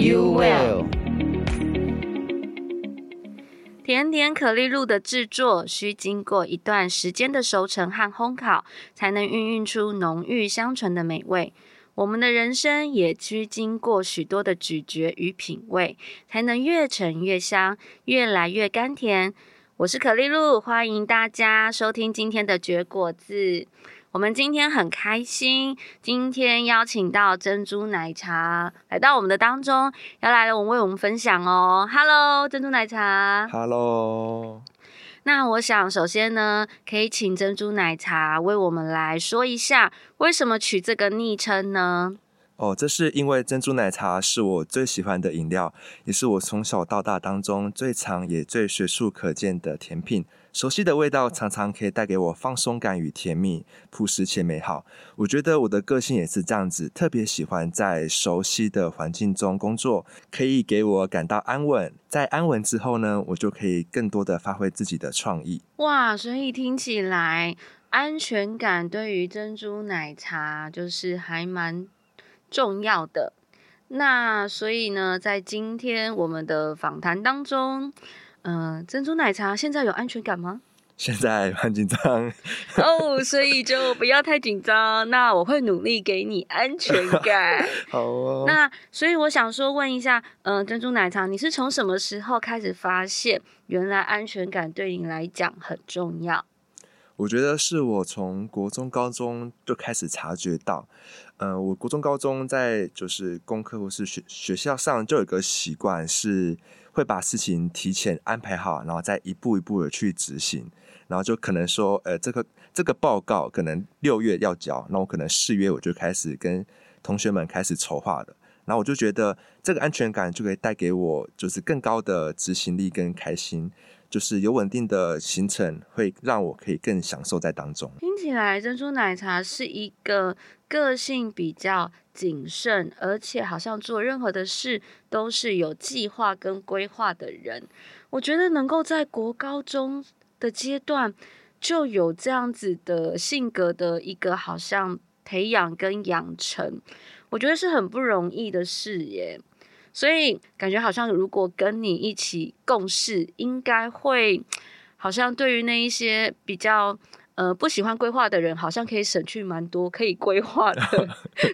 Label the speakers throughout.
Speaker 1: you will
Speaker 2: 甜点可丽露的制作需经过一段时间的熟成和烘烤，才能孕育出浓郁香醇的美味。我们的人生也需经过许多的咀嚼与品味，才能越陈越香，越来越甘甜。我是可丽露，欢迎大家收听今天的绝果子。我们今天很开心，今天邀请到珍珠奶茶来到我们的当中，要来了我们为我们分享哦。Hello，珍珠奶茶。
Speaker 3: Hello。
Speaker 2: 那我想首先呢，可以请珍珠奶茶为我们来说一下，为什么取这个昵称呢？
Speaker 3: 哦，这是因为珍珠奶茶是我最喜欢的饮料，也是我从小到大当中最常也最随处可见的甜品。熟悉的味道常常可以带给我放松感与甜蜜，朴实且美好。我觉得我的个性也是这样子，特别喜欢在熟悉的环境中工作，可以给我感到安稳。在安稳之后呢，我就可以更多的发挥自己的创意。
Speaker 2: 哇，所以听起来安全感对于珍珠奶茶就是还蛮重要的，那所以呢，在今天我们的访谈当中，嗯、呃，珍珠奶茶现在有安全感吗？
Speaker 3: 现在很紧张
Speaker 2: 哦，oh, 所以就不要太紧张。那我会努力给你安全感。
Speaker 3: 好哦。
Speaker 2: 那所以我想说，问一下，嗯、呃，珍珠奶茶，你是从什么时候开始发现，原来安全感对你来讲很重要？
Speaker 3: 我觉得是我从国中、高中就开始察觉到，嗯、呃，我国中、高中在就是功课或是学学校上就有个习惯，是会把事情提前安排好，然后再一步一步的去执行。然后就可能说，呃，这个这个报告可能六月要交，那我可能四月我就开始跟同学们开始筹划的。然后我就觉得这个安全感就可以带给我就是更高的执行力跟开心。就是有稳定的行程，会让我可以更享受在当中。
Speaker 2: 听起来珍珠奶茶是一个个性比较谨慎，而且好像做任何的事都是有计划跟规划的人。我觉得能够在国高中的阶段就有这样子的性格的一个好像培养跟养成，我觉得是很不容易的事耶。所以感觉好像，如果跟你一起共事，应该会好像对于那一些比较呃不喜欢规划的人，好像可以省去蛮多可以规划的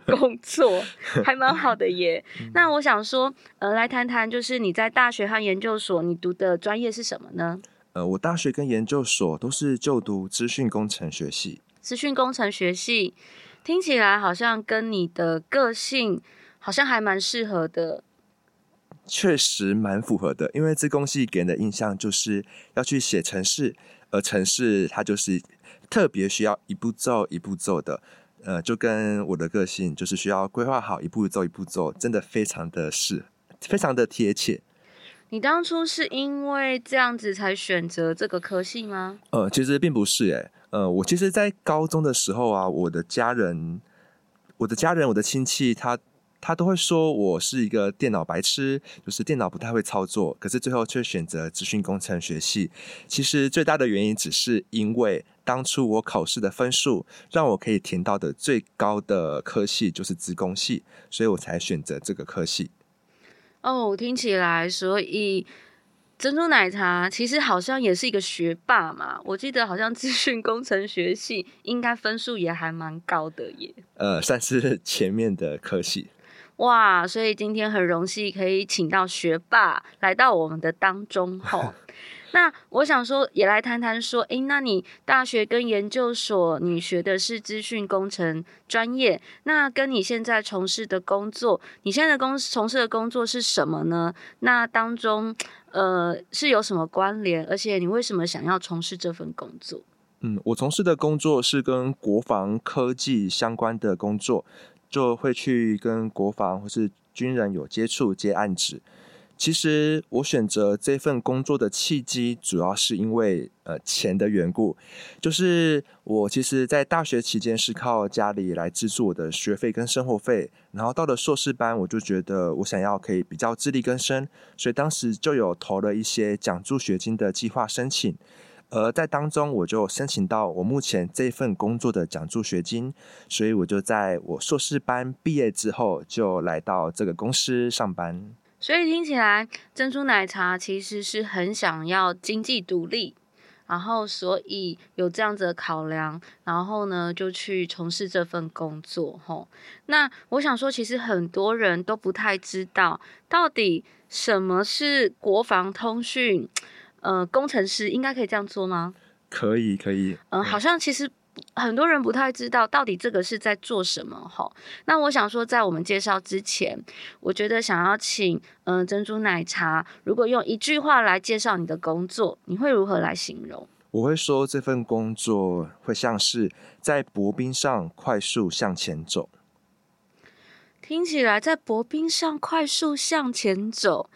Speaker 2: 工作，还蛮好的耶。那我想说，呃，来谈谈，就是你在大学和研究所，你读的专业是什么呢？
Speaker 3: 呃，我大学跟研究所都是就读资讯工程学系。
Speaker 2: 资讯工程学系听起来好像跟你的个性好像还蛮适合的。
Speaker 3: 确实蛮符合的，因为资工系给人的印象就是要去写城市，而城市它就是特别需要一步骤一步骤的，呃，就跟我的个性就是需要规划好一步骤一步骤，真的非常的是非常的贴切。
Speaker 2: 你当初是因为这样子才选择这个科系吗？
Speaker 3: 呃，其实并不是，诶，呃，我其实，在高中的时候啊，我的家人，我的家人，我的亲戚，他。他都会说我是一个电脑白痴，就是电脑不太会操作，可是最后却选择资讯工程学系。其实最大的原因只是因为当初我考试的分数让我可以填到的最高的科系就是资工系，所以我才选择这个科系。
Speaker 2: 哦，听起来，所以珍珠奶茶其实好像也是一个学霸嘛。我记得好像资讯工程学系应该分数也还蛮高的耶。
Speaker 3: 呃，算是前面的科系。
Speaker 2: 哇，所以今天很荣幸可以请到学霸来到我们的当中吼。那我想说，也来谈谈说，诶，那你大学跟研究所你学的是资讯工程专业，那跟你现在从事的工作，你现在的工从事的工作是什么呢？那当中呃是有什么关联？而且你为什么想要从事这份工作？
Speaker 3: 嗯，我从事的工作是跟国防科技相关的工作。就会去跟国防或是军人有接触接案子。其实我选择这份工作的契机，主要是因为呃钱的缘故。就是我其实，在大学期间是靠家里来资助我的学费跟生活费，然后到了硕士班，我就觉得我想要可以比较自力更生，所以当时就有投了一些奖助学金的计划申请。而在当中，我就申请到我目前这份工作的奖助学金，所以我就在我硕士班毕业之后，就来到这个公司上班。
Speaker 2: 所以听起来，珍珠奶茶其实是很想要经济独立，然后所以有这样子的考量，然后呢就去从事这份工作。吼，那我想说，其实很多人都不太知道，到底什么是国防通讯，呃，工程师应该可以这样做吗？
Speaker 3: 可以，可以。
Speaker 2: 嗯、呃，好像其实。很多人不太知道到底这个是在做什么哈。那我想说，在我们介绍之前，我觉得想要请嗯、呃、珍珠奶茶，如果用一句话来介绍你的工作，你会如何来形容？
Speaker 3: 我会说这份工作会像是在薄冰上快速向前走。
Speaker 2: 听起来在薄冰上快速向前走，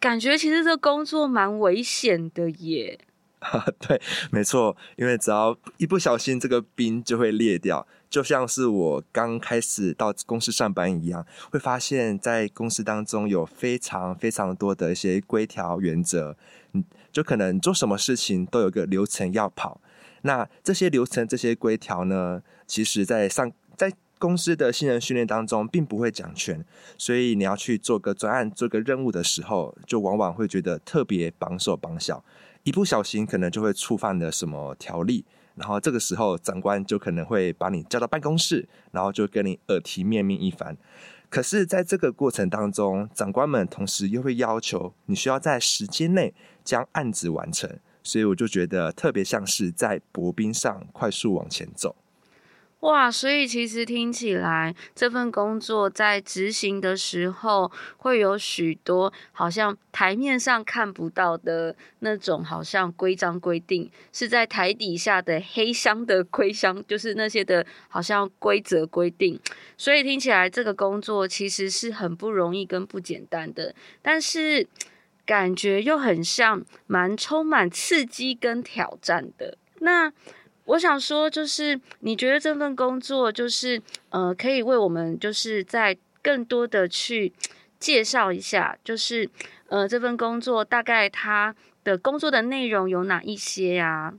Speaker 2: 感觉其实这工作蛮危险的耶。
Speaker 3: 哈，对，没错，因为只要一不小心，这个冰就会裂掉，就像是我刚开始到公司上班一样，会发现，在公司当中有非常非常多的一些规条原则，嗯，就可能做什么事情都有个流程要跑。那这些流程、这些规条呢，其实在上在公司的新人训练当中，并不会讲全，所以你要去做个专案、做个任务的时候，就往往会觉得特别绑手绑脚。一不小心可能就会触犯了什么条例，然后这个时候长官就可能会把你叫到办公室，然后就跟你耳提面命一番。可是，在这个过程当中，长官们同时又会要求你需要在时间内将案子完成，所以我就觉得特别像是在薄冰上快速往前走。
Speaker 2: 哇，所以其实听起来这份工作在执行的时候，会有许多好像台面上看不到的那种好像规章规定，是在台底下的黑箱的规箱，就是那些的好像规则规定。所以听起来这个工作其实是很不容易跟不简单的，但是感觉又很像蛮充满刺激跟挑战的。那。我想说，就是你觉得这份工作，就是呃，可以为我们，就是在更多的去介绍一下，就是呃，这份工作大概它的工作的内容有哪一些呀？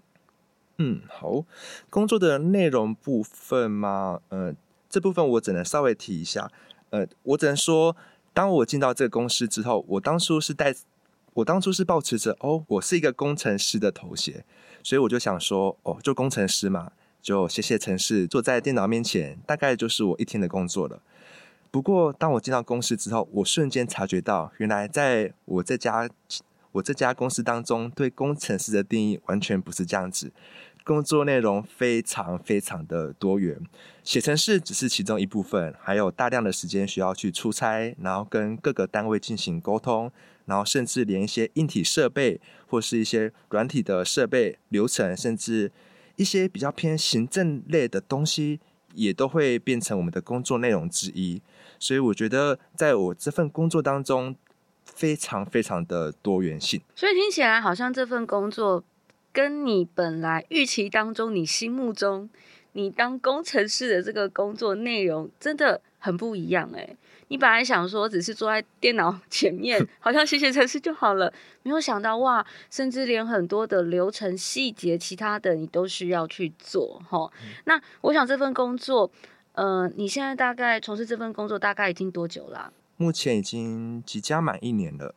Speaker 3: 嗯，好，工作的内容部分嘛，呃，这部分我只能稍微提一下，呃，我只能说，当我进到这个公司之后，我当初是带，我当初是抱持着哦，我是一个工程师的头衔。所以我就想说，哦，做工程师嘛，就写写程式，坐在电脑面前，大概就是我一天的工作了。不过，当我进到公司之后，我瞬间察觉到，原来在我这家我这家公司当中，对工程师的定义完全不是这样子。工作内容非常非常的多元，写程式只是其中一部分，还有大量的时间需要去出差，然后跟各个单位进行沟通。然后甚至连一些硬体设备或是一些软体的设备流程，甚至一些比较偏行政类的东西，也都会变成我们的工作内容之一。所以我觉得，在我这份工作当中，非常非常的多元性。
Speaker 2: 所以听起来好像这份工作跟你本来预期当中、你心目中你当工程师的这个工作内容，真的很不一样哎。你本来想说只是坐在电脑 前面，好像写写程式就好了，没有想到哇，甚至连很多的流程细节、其他的你都需要去做齁。那我想这份工作，呃，你现在大概从事这份工作大概已经多久啦？
Speaker 3: 目前已经即将满一年了。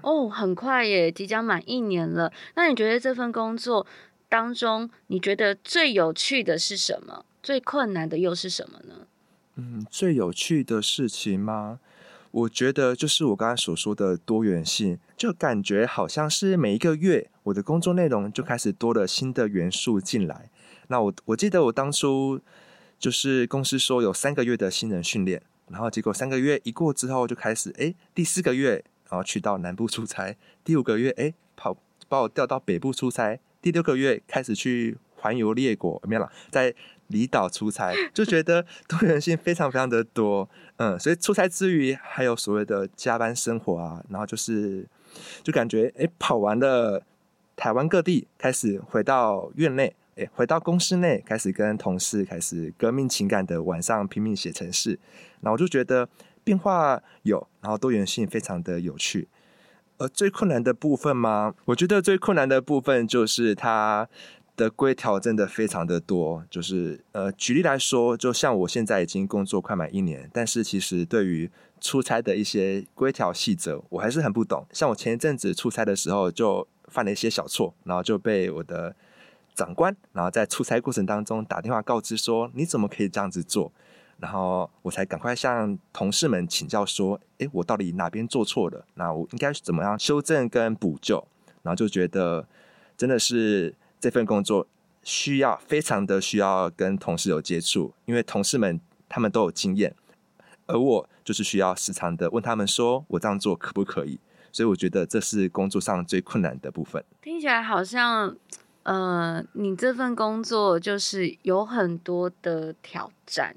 Speaker 2: 哦，很快耶，即将满一年了。那你觉得这份工作当中，你觉得最有趣的是什么？最困难的又是什么呢？
Speaker 3: 嗯，最有趣的事情吗？我觉得就是我刚才所说的多元性，就感觉好像是每一个月我的工作内容就开始多了新的元素进来。那我我记得我当初就是公司说有三个月的新人训练，然后结果三个月一过之后就开始，诶，第四个月然后去到南部出差，第五个月诶，跑把我调到北部出差，第六个月开始去环游列国，没有了，在离岛出差，就觉得多元性非常非常的多。嗯，所以出差之余还有所谓的加班生活啊，然后就是就感觉哎、跑完了台湾各地，开始回到院内，哎、回到公司内，开始跟同事开始革命情感的晚上拼命写程式，然后我就觉得变化有，然后多元性非常的有趣。呃，最困难的部分吗？我觉得最困难的部分就是它的规条真的非常的多。就是呃，举例来说，就像我现在已经工作快满一年，但是其实对于出差的一些规条细则，我还是很不懂。像我前一阵子出差的时候，就犯了一些小错，然后就被我的长官，然后在出差过程当中打电话告知说：“你怎么可以这样子做？”然后我才赶快向同事们请教说：“诶，我到底哪边做错了？那我应该怎么样修正跟补救？”然后就觉得真的是这份工作需要非常的需要跟同事有接触，因为同事们他们都有经验，而我就是需要时常的问他们说：“我这样做可不可以？”所以我觉得这是工作上最困难的部分。
Speaker 2: 听起来好像，呃，你这份工作就是有很多的挑战。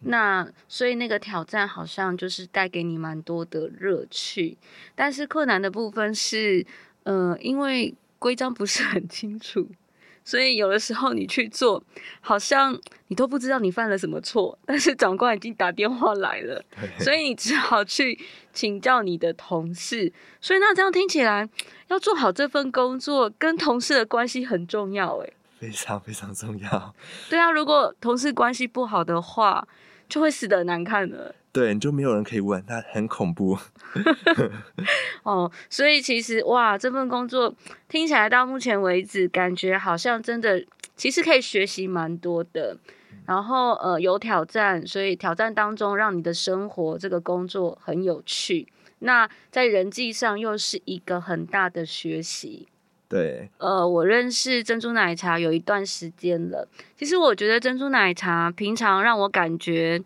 Speaker 2: 那所以那个挑战好像就是带给你蛮多的乐趣，但是困难的部分是，呃，因为规章不是很清楚，所以有的时候你去做，好像你都不知道你犯了什么错，但是长官已经打电话来了，所以你只好去请教你的同事。所以那这样听起来，要做好这份工作，跟同事的关系很重要，诶，
Speaker 3: 非常非常重要。
Speaker 2: 对啊，如果同事关系不好的话。就会死得难看了，
Speaker 3: 对，你就没有人可以问，他很恐怖。
Speaker 2: 哦，所以其实哇，这份工作听起来到目前为止，感觉好像真的其实可以学习蛮多的。然后呃，有挑战，所以挑战当中让你的生活这个工作很有趣。那在人际上又是一个很大的学习。
Speaker 3: 对，
Speaker 2: 呃，我认识珍珠奶茶有一段时间了。其实我觉得珍珠奶茶平常让我感觉，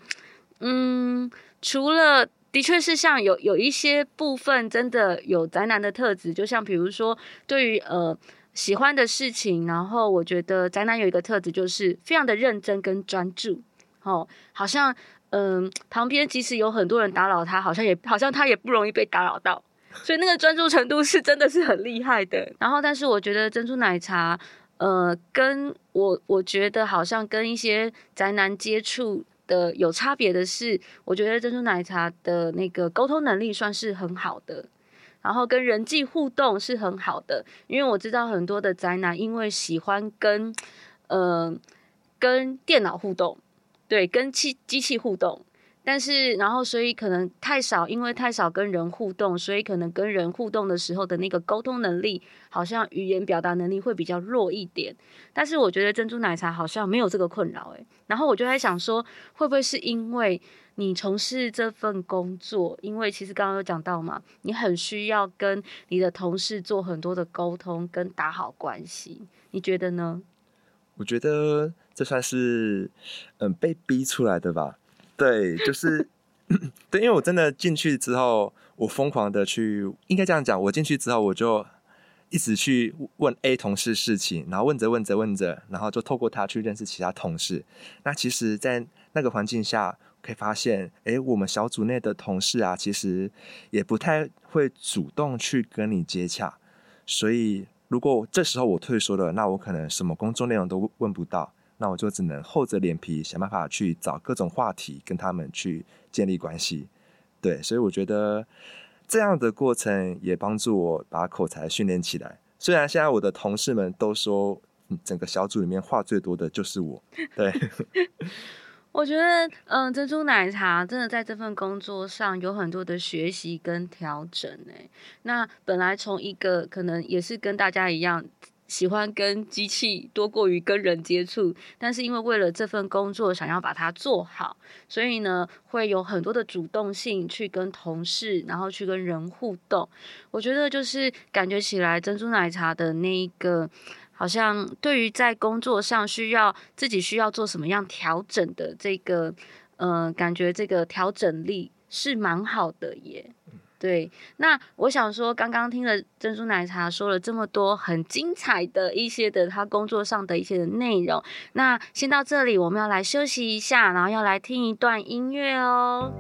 Speaker 2: 嗯，除了的确是像有有一些部分真的有宅男的特质，就像比如说对于呃喜欢的事情，然后我觉得宅男有一个特质就是非常的认真跟专注，哦，好像嗯、旁边即使有很多人打扰他，好像也好像他也不容易被打扰到。所以那个专注程度是真的是很厉害的。然后，但是我觉得珍珠奶茶，呃，跟我我觉得好像跟一些宅男接触呃有差别的是，我觉得珍珠奶茶的那个沟通能力算是很好的，然后跟人际互动是很好的。因为我知道很多的宅男因为喜欢跟呃跟电脑互动，对，跟机机器互动。但是，然后，所以可能太少，因为太少跟人互动，所以可能跟人互动的时候的那个沟通能力，好像语言表达能力会比较弱一点。但是我觉得珍珠奶茶好像没有这个困扰，诶。然后我就在想说，会不会是因为你从事这份工作，因为其实刚刚有讲到嘛，你很需要跟你的同事做很多的沟通跟打好关系，你觉得呢？
Speaker 3: 我觉得这算是嗯被逼出来的吧。对，就是对，因为我真的进去之后，我疯狂的去，应该这样讲，我进去之后，我就一直去问 A 同事事情，然后问着问着问着，然后就透过他去认识其他同事。那其实，在那个环境下，可以发现，哎，我们小组内的同事啊，其实也不太会主动去跟你接洽。所以，如果这时候我退缩了，那我可能什么工作内容都问不到。那我就只能厚着脸皮想办法去找各种话题跟他们去建立关系，对，所以我觉得这样的过程也帮助我把口才训练起来。虽然现在我的同事们都说，整个小组里面话最多的就是我，对。
Speaker 2: 我觉得，嗯，珍珠奶茶真的在这份工作上有很多的学习跟调整诶。那本来从一个可能也是跟大家一样。喜欢跟机器多过于跟人接触，但是因为为了这份工作想要把它做好，所以呢会有很多的主动性去跟同事，然后去跟人互动。我觉得就是感觉起来珍珠奶茶的那一个，好像对于在工作上需要自己需要做什么样调整的这个，呃，感觉这个调整力是蛮好的耶。对，那我想说，刚刚听了珍珠奶茶说了这么多很精彩的一些的他工作上的一些的内容，那先到这里，我们要来休息一下，然后要来听一段音乐哦。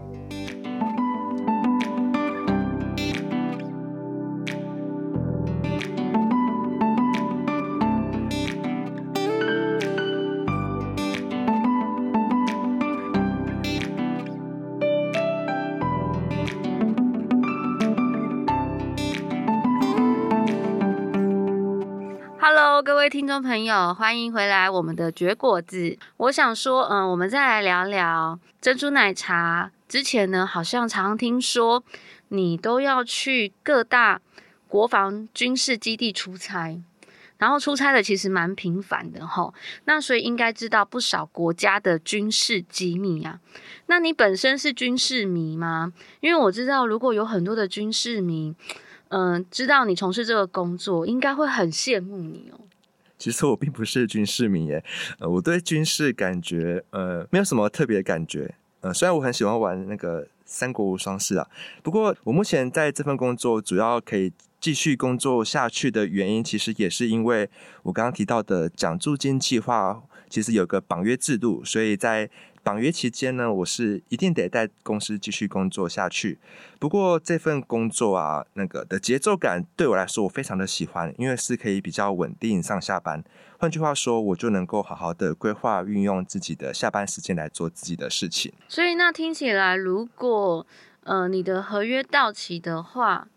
Speaker 2: 各位听众朋友，欢迎回来我们的绝果子。我想说，嗯，我们再来聊聊珍珠奶茶。之前呢，好像常听说你都要去各大国防军事基地出差，然后出差的其实蛮频繁的吼。那所以应该知道不少国家的军事机密啊。那你本身是军事迷吗？因为我知道，如果有很多的军事迷，嗯，知道你从事这个工作，应该会很羡慕你哦。
Speaker 3: 其实我并不是军事迷耶，呃，我对军事感觉呃没有什么特别的感觉，呃，虽然我很喜欢玩那个三国无双四啊，不过我目前在这份工作主要可以继续工作下去的原因，其实也是因为我刚刚提到的奖助金计划，其实有个绑约制度，所以在绑约期间呢，我是一定得在公司继续工作下去。不过这份工作啊，那个的节奏感对我来说，我非常的喜欢，因为是可以比较稳定上下班。换句话说，我就能够好好的规划运用自己的下班时间来做自己的事情。
Speaker 2: 所以那听起来，如果呃你的合约到期的话，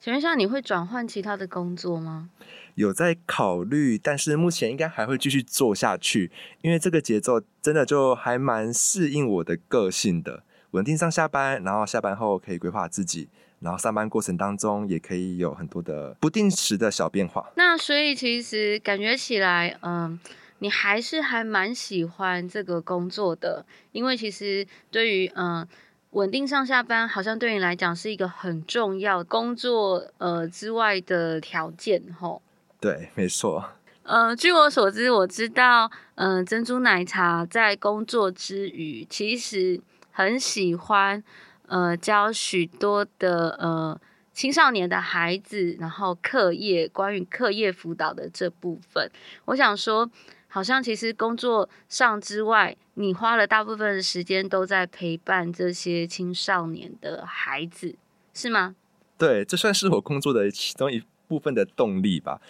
Speaker 2: 请问一下，你会转换其他的工作吗？
Speaker 3: 有在考虑，但是目前应该还会继续做下去，因为这个节奏真的就还蛮适应我的个性的，稳定上下班，然后下班后可以规划自己，然后上班过程当中也可以有很多的不定时的小变化。
Speaker 2: 那所以其实感觉起来，嗯，你还是还蛮喜欢这个工作的，因为其实对于嗯。稳定上下班好像对你来讲是一个很重要工作呃之外的条件吼。
Speaker 3: 对，没错。
Speaker 2: 呃，据我所知，我知道，嗯、呃，珍珠奶茶在工作之余，其实很喜欢呃教许多的呃青少年的孩子，然后课业关于课业辅导的这部分，我想说。好像其实工作上之外，你花了大部分的时间都在陪伴这些青少年的孩子，是吗？
Speaker 3: 对，这算是我工作的其中一部分的动力吧。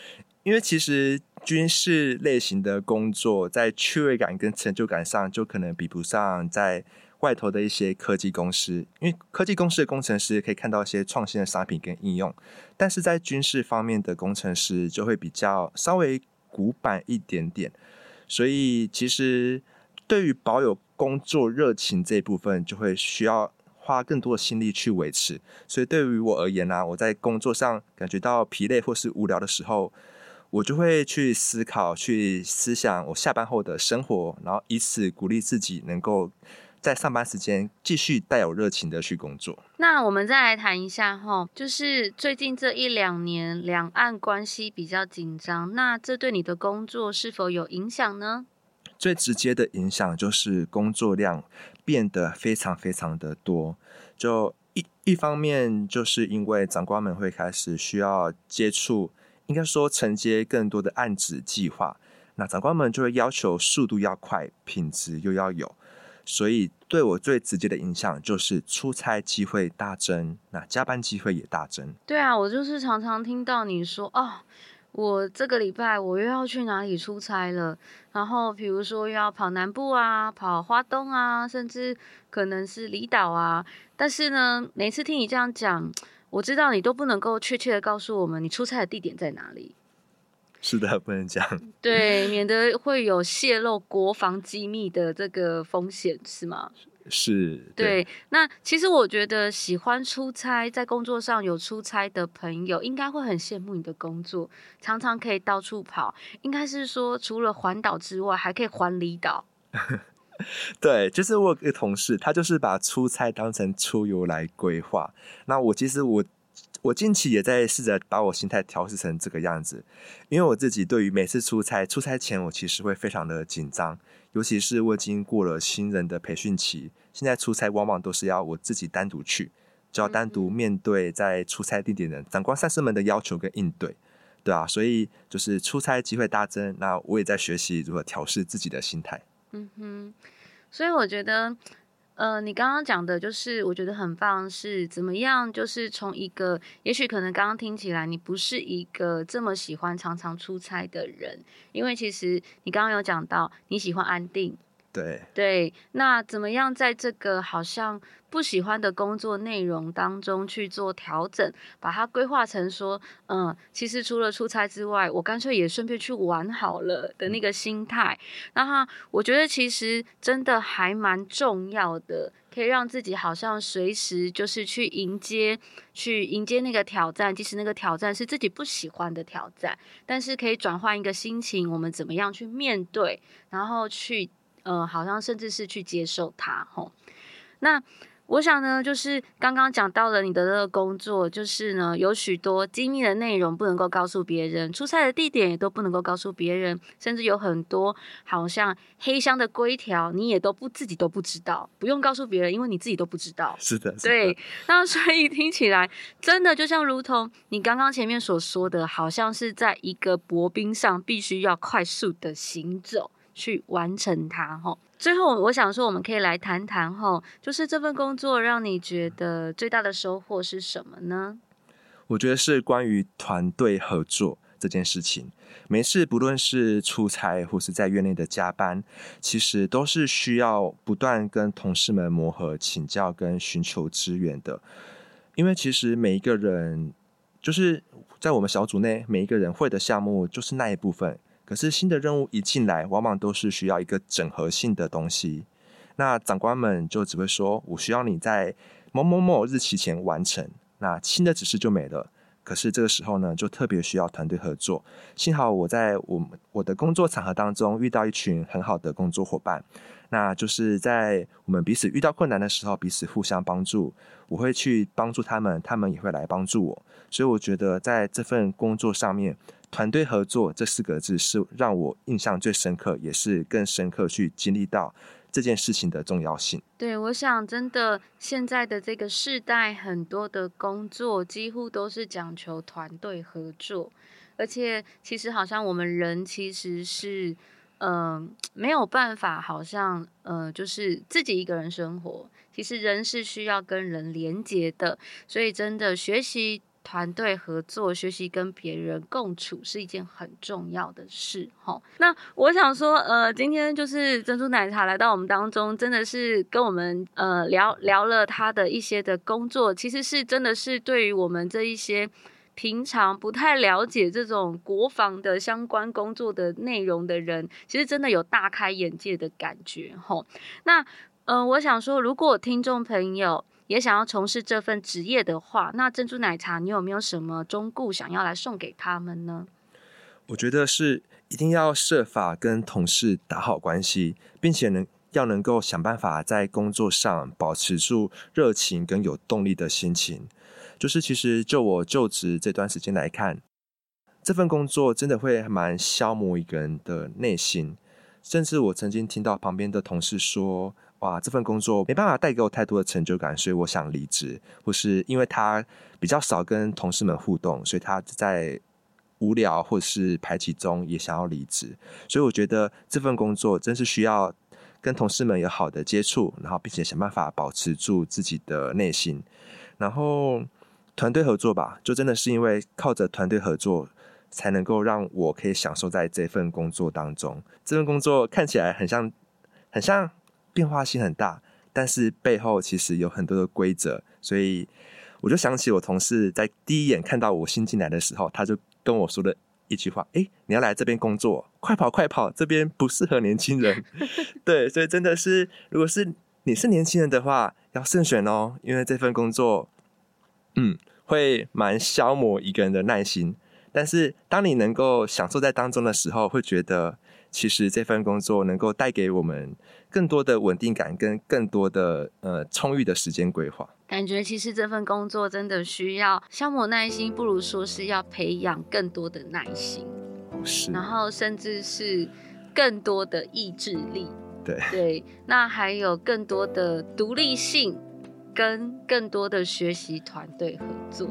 Speaker 3: 因为其实军事类型的工作，在趣味感跟成就感上，就可能比不上在外头的一些科技公司。因为科技公司的工程师可以看到一些创新的商品跟应用，但是在军事方面的工程师就会比较稍微古板一点点。所以，其实对于保有工作热情这一部分，就会需要花更多的心力去维持。所以，对于我而言呢、我在工作上感觉到疲累或是无聊的时候，我就会去思考、去思想我下班后的生活，然后以此鼓励自己能够在上班时间继续带有热情的去工作。
Speaker 2: 那我们再来谈一下哈，就是最近这一两年两岸关系比较紧张，那这对你的工作是否有影响呢？
Speaker 3: 最直接的影响就是工作量变得非常非常的多。就一一方面，就是因为长官们会开始需要接触，应该说承接更多的案子计划，那长官们就会要求速度要快，品质又要有。所以对我最直接的影响就是出差机会大增，那加班机会也大增。
Speaker 2: 对啊，我就是常常听到你说哦，我这个礼拜我又要去哪里出差了，然后比如说又要跑南部啊，跑花东啊，甚至可能是离岛啊。但是呢，每次听你这样讲，我知道你都不能够确切的告诉我们你出差的地点在哪里。
Speaker 3: 是的，不能讲。
Speaker 2: 对，免得会有泄露国防机密的这个风险，是吗？
Speaker 3: 是。
Speaker 2: 对，对，那其实我觉得喜欢出差，在工作上有出差的朋友，应该会很羡慕你的工作，常常可以到处跑。应该是说，除了环岛之外，还可以环离岛。
Speaker 3: 对，就是我有个同事，他就是把出差当成出游来规划。那我其实我。我近期也在试着把我心态调试成这个样子，因为我自己对于每次出差，出差前我其实会非常的紧张，尤其是我已经过了新人的培训期，现在出差往往都是要我自己单独去，就要单独面对在出差地点的长官上司们的要求跟应对，对啊，所以就是出差机会大增，那我也在学习如何调试自己的心态。
Speaker 2: 嗯哼，所以我觉得。呃，你刚刚讲的就是我觉得很棒，是怎么样？就是从一个，也许可能刚刚听起来你不是一个这么喜欢常常出差的人，因为其实你刚刚有讲到你喜欢安定。
Speaker 3: 对
Speaker 2: 对，那怎么样在这个好像不喜欢的工作内容当中去做调整，把它规划成说，嗯，其实除了出差之外，我干脆也顺便去玩好了的那个心态。那哈，我觉得其实真的还蛮重要的，可以让自己好像随时就是去迎接，去迎接那个挑战，即使那个挑战是自己不喜欢的挑战，但是可以转换一个心情，我们怎么样去面对，然后去。嗯、呃，好像甚至是去接受它，吼。那我想呢，就是刚刚讲到了你的这个工作，就是呢有许多机密的内容不能够告诉别人，出差的地点也都不能够告诉别人，甚至有很多好像黑箱的规条，你也都不自己都不知道，不用告诉别人，因为你自己都不知道。
Speaker 3: 是的，是的。
Speaker 2: 对。那所以听起来真的就像如同你刚刚前面所说的，好像是在一个薄冰上必须要快速的行走。去完成它吼。最后，我想说，我们可以来谈谈吼，就是这份工作让你觉得最大的收获是什么呢？
Speaker 3: 我觉得是关于团队合作这件事情。每次不论是出差或是在院内的加班，其实都是需要不断跟同事们磨合、请教跟寻求支援的。因为其实每一个人，就是在我们小组内，每一个人会的项目就是那一部分。可是新的任务一进来，往往都是需要一个整合性的东西。那长官们就只会说：“我需要你在某某某日期前完成。”那新的指示就没了。可是这个时候呢，就特别需要团队合作。幸好我在我我的工作场合当中遇到一群很好的工作伙伴，那就是在我们彼此遇到困难的时候，彼此互相帮助。我会去帮助他们，他们也会来帮助我。所以我觉得在这份工作上面。团队合作这四个字是让我印象最深刻，也是更深刻去经历到这件事情的重要性。
Speaker 2: 对，我想真的现在的这个世代，很多的工作几乎都是讲求团队合作，而且其实好像我们人其实是嗯、没有办法，好像呃就是自己一个人生活，其实人是需要跟人连接的，所以真的学习。团队合作、学习跟别人共处是一件很重要的事，齁。那我想说，呃，今天就是珍珠奶茶来到我们当中，真的是跟我们呃聊聊了他的一些的工作，其实是真的是对于我们这一些平常不太了解这种国防的相关工作的内容的人，其实真的有大开眼界的感觉，吼。那呃，我想说，如果听众朋友，也想要从事这份职业的话，那珍珠奶茶，你有没有什么忠告想要来送给他们呢？
Speaker 3: 我觉得是一定要设法跟同事打好关系，并且能要能够想办法在工作上保持住热情跟有动力的心情。就是其实就我就职这段时间来看，这份工作真的会蛮消磨一个人的内心，甚至我曾经听到旁边的同事说。哇，这份工作没办法带给我太多的成就感，所以我想离职。或是因为他比较少跟同事们互动，所以他在无聊或是排挤中也想要离职。所以我觉得这份工作真是需要跟同事们有好的接触，然后并且想办法保持住自己的内心。然后团队合作吧，就真的是因为靠着团队合作，才能够让我可以享受在这份工作当中。这份工作看起来很像，很像。变化性很大，但是背后其实有很多的规则，所以我就想起我同事在第一眼看到我新进来的时候，他就跟我说的一句话：“诶，你要来这边工作，快跑快跑，这边不适合年轻人。” 对，所以真的是，如果是你是年轻人的话，要慎选哦，因为这份工作，嗯，会蛮消磨一个人的耐心。但是当你能够享受在当中的时候，会觉得。其实这份工作能够带给我们更多的稳定感，跟更多的呃充裕的时间规划。
Speaker 2: 感觉其实这份工作真的需要消磨耐心，不如说是要培养更多的耐心。
Speaker 3: 是。
Speaker 2: 然后甚至是更多的意志力。
Speaker 3: 对。
Speaker 2: 对。那还有更多的独立性。跟更多的学习团队合作。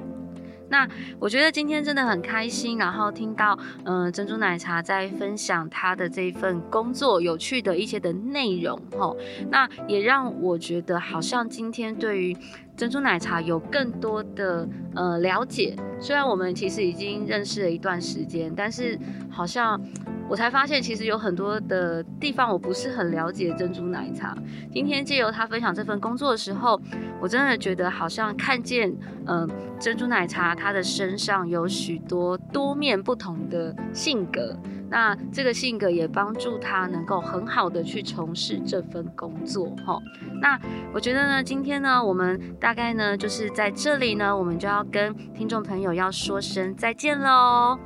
Speaker 2: 那我觉得今天真的很开心，然后听到嗯、珍珠奶茶在分享他的这份工作有趣的一些的内容吼，那也让我觉得好像今天对于珍珠奶茶有更多的呃了解。虽然我们其实已经认识了一段时间，但是好像。我才发现，其实有很多的地方我不是很了解珍珠奶茶。今天借由他分享这份工作的时候，我真的觉得好像看见，嗯、珍珠奶茶他的身上有许多多面不同的性格。那这个性格也帮助他能够很好的去从事这份工作。哈，那我觉得呢，今天呢，我们大概呢就是在这里呢，我们就要跟听众朋友要说声再见喽。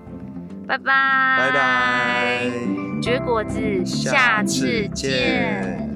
Speaker 2: 拜拜，
Speaker 3: 拜拜，
Speaker 2: 绝果子，下次见。